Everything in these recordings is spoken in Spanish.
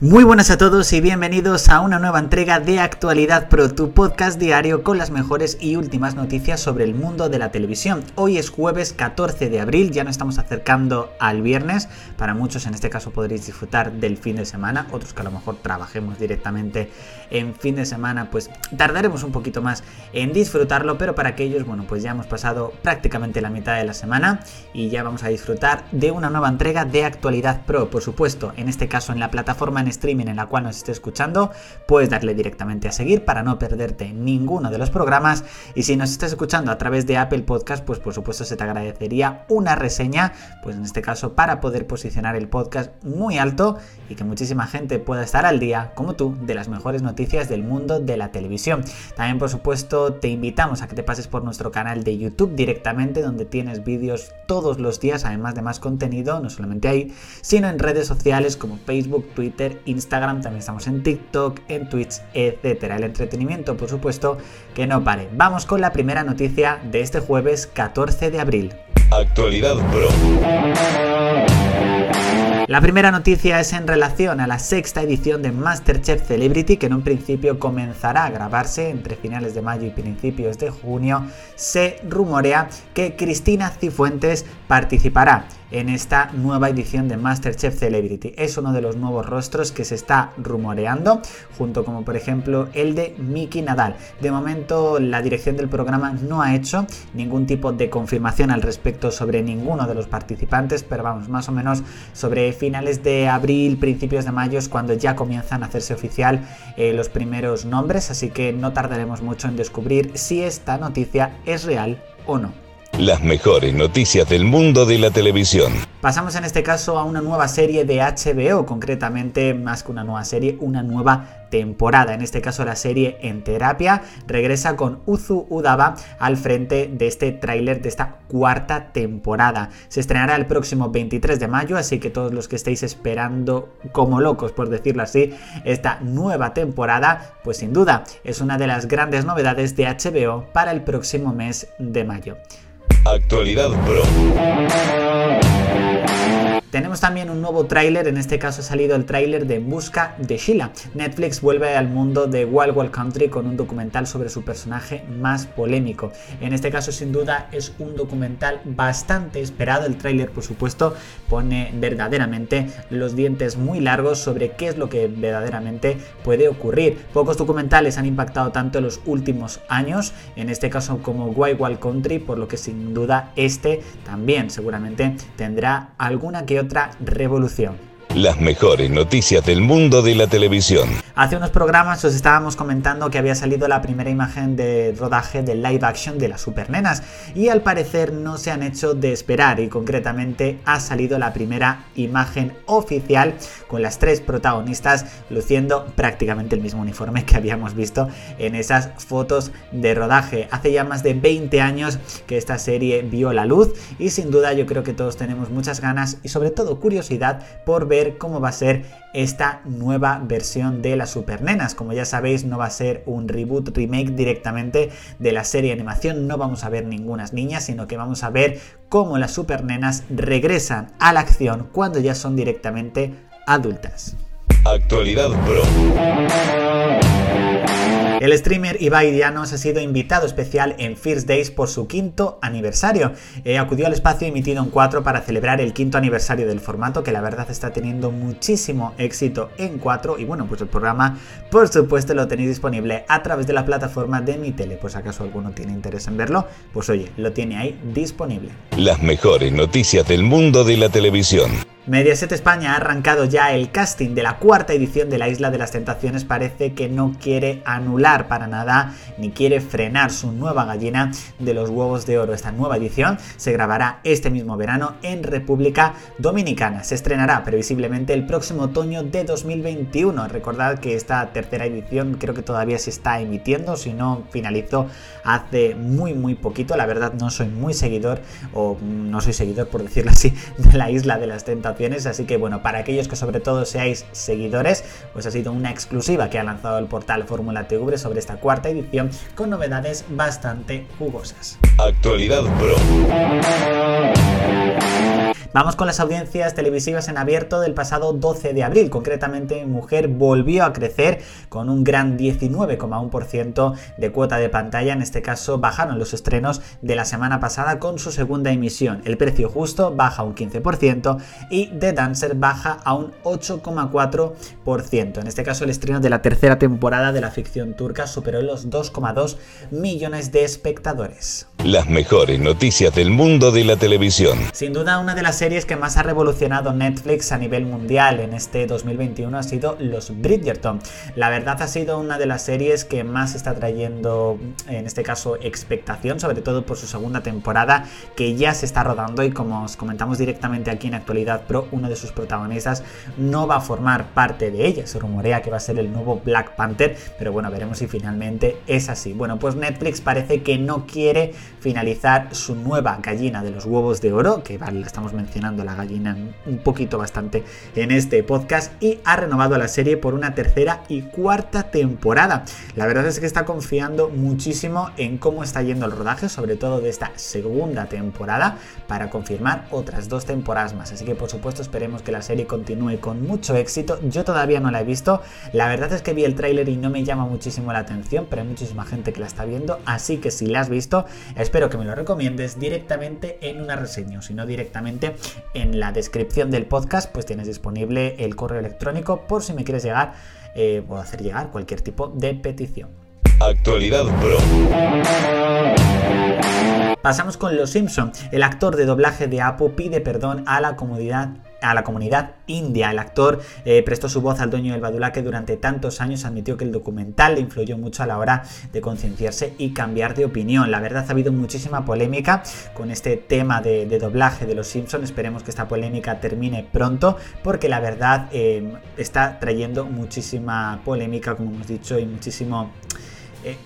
Muy buenas a todos y bienvenidos a una nueva entrega de Actualidad Pro, tu podcast diario con las mejores y últimas noticias sobre el mundo de la televisión. Hoy es jueves 14 de abril, ya nos estamos acercando al viernes. Para muchos en este caso podréis disfrutar del fin de semana, otros que a lo mejor trabajemos directamente en fin de semana, pues tardaremos un poquito más en disfrutarlo, pero para aquellos, bueno, pues ya hemos pasado prácticamente la mitad de la semana y ya vamos a disfrutar de una nueva entrega de Actualidad Pro, por supuesto, en este caso en la plataforma streaming en la cual nos esté escuchando, puedes darle directamente a seguir para no perderte ninguno de los programas. Y si nos estás escuchando a través de Apple Podcast, pues por supuesto se te agradecería una reseña, pues en este caso para poder posicionar el podcast muy alto y que muchísima gente pueda estar al día, como tú, de las mejores noticias del mundo de la televisión. También, por supuesto, te invitamos a que te pases por nuestro canal de YouTube directamente, donde tienes vídeos todos los días, además de más contenido, no solamente ahí, sino en redes sociales como Facebook, Twitter Instagram, también estamos en TikTok, en Twitch, etcétera. El entretenimiento, por supuesto, que no pare. Vamos con la primera noticia de este jueves 14 de abril. Actualidad Pro. La primera noticia es en relación a la sexta edición de Masterchef Celebrity, que en un principio comenzará a grabarse entre finales de mayo y principios de junio. Se rumorea que Cristina Cifuentes participará en esta nueva edición de Masterchef Celebrity. Es uno de los nuevos rostros que se está rumoreando, junto como por ejemplo el de Miki Nadal. De momento la dirección del programa no ha hecho ningún tipo de confirmación al respecto sobre ninguno de los participantes, pero vamos, más o menos sobre finales de abril, principios de mayo es cuando ya comienzan a hacerse oficial eh, los primeros nombres, así que no tardaremos mucho en descubrir si esta noticia es real o no. Las mejores noticias del mundo de la televisión. Pasamos en este caso a una nueva serie de HBO, concretamente más que una nueva serie, una nueva temporada. En este caso la serie En Terapia regresa con Uzu Udaba al frente de este tráiler de esta cuarta temporada. Se estrenará el próximo 23 de mayo, así que todos los que estéis esperando como locos, por decirlo así, esta nueva temporada, pues sin duda es una de las grandes novedades de HBO para el próximo mes de mayo. Actualidad Pro. Tenemos también un nuevo tráiler, en este caso ha salido el tráiler de Busca de Sheila. Netflix vuelve al mundo de Wild Wild Country con un documental sobre su personaje más polémico. En este caso sin duda es un documental bastante esperado, el tráiler por supuesto pone verdaderamente los dientes muy largos sobre qué es lo que verdaderamente puede ocurrir. Pocos documentales han impactado tanto en los últimos años, en este caso como Wild Wild Country, por lo que sin duda este también seguramente tendrá alguna que otra revolución. Las mejores noticias del mundo de la televisión. Hace unos programas os estábamos comentando que había salido la primera imagen de rodaje de live action de las supernenas y al parecer no se han hecho de esperar y concretamente ha salido la primera imagen oficial con las tres protagonistas luciendo prácticamente el mismo uniforme que habíamos visto en esas fotos de rodaje. Hace ya más de 20 años que esta serie vio la luz y sin duda yo creo que todos tenemos muchas ganas y sobre todo curiosidad por ver cómo va a ser esta nueva versión de las Supernenas. Como ya sabéis, no va a ser un reboot, remake directamente de la serie de animación. No vamos a ver ningunas niñas, sino que vamos a ver cómo las Supernenas regresan a la acción cuando ya son directamente adultas. Actualidad Pro. El streamer Ibai Dianos ha sido invitado especial en First Days por su quinto aniversario. Eh, acudió al espacio emitido en 4 para celebrar el quinto aniversario del formato, que la verdad está teniendo muchísimo éxito en 4. Y bueno, pues el programa, por supuesto, lo tenéis disponible a través de la plataforma de mi tele. Pues acaso alguno tiene interés en verlo, pues oye, lo tiene ahí disponible. Las mejores noticias del mundo de la televisión. Mediaset España ha arrancado ya el casting de la cuarta edición de la Isla de las Tentaciones. Parece que no quiere anular para nada ni quiere frenar su nueva gallina de los huevos de oro. Esta nueva edición se grabará este mismo verano en República Dominicana. Se estrenará previsiblemente el próximo otoño de 2021. Recordad que esta tercera edición creo que todavía se está emitiendo, si no finalizó hace muy muy poquito. La verdad no soy muy seguidor o no soy seguidor por decirlo así de la Isla de las Tentaciones así que bueno, para aquellos que sobre todo seáis seguidores, pues ha sido una exclusiva que ha lanzado el portal Fórmula TV sobre esta cuarta edición con novedades bastante jugosas. Actualidad Pro. Vamos con las audiencias televisivas en abierto del pasado 12 de abril. Concretamente, Mujer volvió a crecer con un gran 19,1% de cuota de pantalla. En este caso, bajaron los estrenos de la semana pasada con su segunda emisión. El precio justo baja un 15% y The Dancer baja a un 8,4%. En este caso, el estreno de la tercera temporada de la ficción turca superó los 2,2 millones de espectadores. Las mejores noticias del mundo de la televisión. Sin duda, una de las series que más ha revolucionado Netflix a nivel mundial en este 2021 ha sido Los Bridgerton. La verdad ha sido una de las series que más está trayendo, en este caso, expectación, sobre todo por su segunda temporada, que ya se está rodando y como os comentamos directamente aquí en Actualidad Pro, uno de sus protagonistas no va a formar parte de ella. Se rumorea que va a ser el nuevo Black Panther, pero bueno, veremos si finalmente es así. Bueno, pues Netflix parece que no quiere finalizar su nueva gallina de los huevos de oro, que vale, la estamos mencionando la gallina un poquito bastante en este podcast y ha renovado la serie por una tercera y cuarta temporada. La verdad es que está confiando muchísimo en cómo está yendo el rodaje, sobre todo de esta segunda temporada, para confirmar otras dos temporadas más. Así que por supuesto esperemos que la serie continúe con mucho éxito. Yo todavía no la he visto. La verdad es que vi el tráiler y no me llama muchísimo la atención, pero hay muchísima gente que la está viendo. Así que si la has visto, espero que me lo recomiendes directamente en una reseña, o si no directamente en la descripción del podcast pues tienes disponible el correo electrónico por si me quieres llegar eh, o hacer llegar cualquier tipo de petición. Actualidad Pro. Pasamos con Los Simpson. El actor de doblaje de Apo pide perdón a la comunidad a la comunidad india. El actor eh, prestó su voz al dueño del Badula que durante tantos años admitió que el documental le influyó mucho a la hora de concienciarse y cambiar de opinión. La verdad ha habido muchísima polémica con este tema de, doblaje de los Simpsons. Esperemos que esta polémica termine pronto porque la verdad eh, está trayendo muchísima polémica, como hemos dicho, y muchísimo... Eh,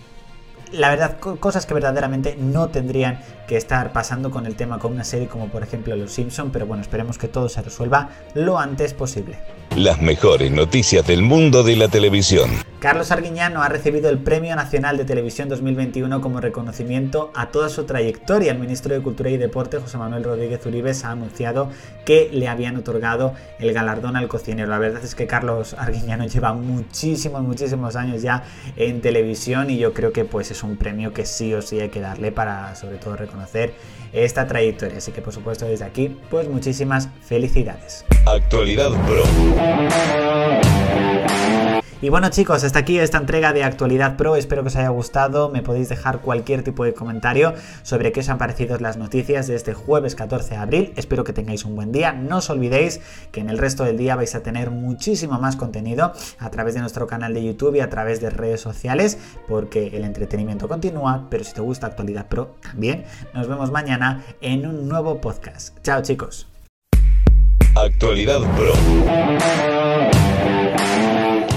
la verdad, cosas que verdaderamente no tendrían que estar pasando con el tema con una serie como por ejemplo Los Simpson, pero bueno, esperemos que todo se resuelva lo antes posible. Las mejores noticias del mundo de la televisión. Carlos Arguiñano ha recibido el Premio Nacional de Televisión 2021 como reconocimiento a toda su trayectoria. El ministro de Cultura y Deporte, José Manuel Rodríguez Uribes, ha anunciado que le habían otorgado el galardón al cocinero. La verdad es que Carlos Arguiñano lleva muchísimos, muchísimos años ya en televisión y yo creo que pues un premio que sí o sí hay que darle para sobre todo reconocer esta trayectoria. Así que por supuesto desde aquí, pues muchísimas felicidades. Actualidad Pro. Y bueno chicos, hasta aquí esta entrega de Actualidad Pro, espero que os haya gustado, me podéis dejar cualquier tipo de comentario sobre qué os han parecido las noticias de este jueves 14 de abril, espero que tengáis un buen día, no os olvidéis que en el resto del día vais a tener muchísimo más contenido a través de nuestro canal de YouTube y a través de redes sociales, porque el entretenimiento continúa, pero si te gusta Actualidad Pro también, nos vemos mañana en un nuevo podcast. Chao chicos. Actualidad Pro.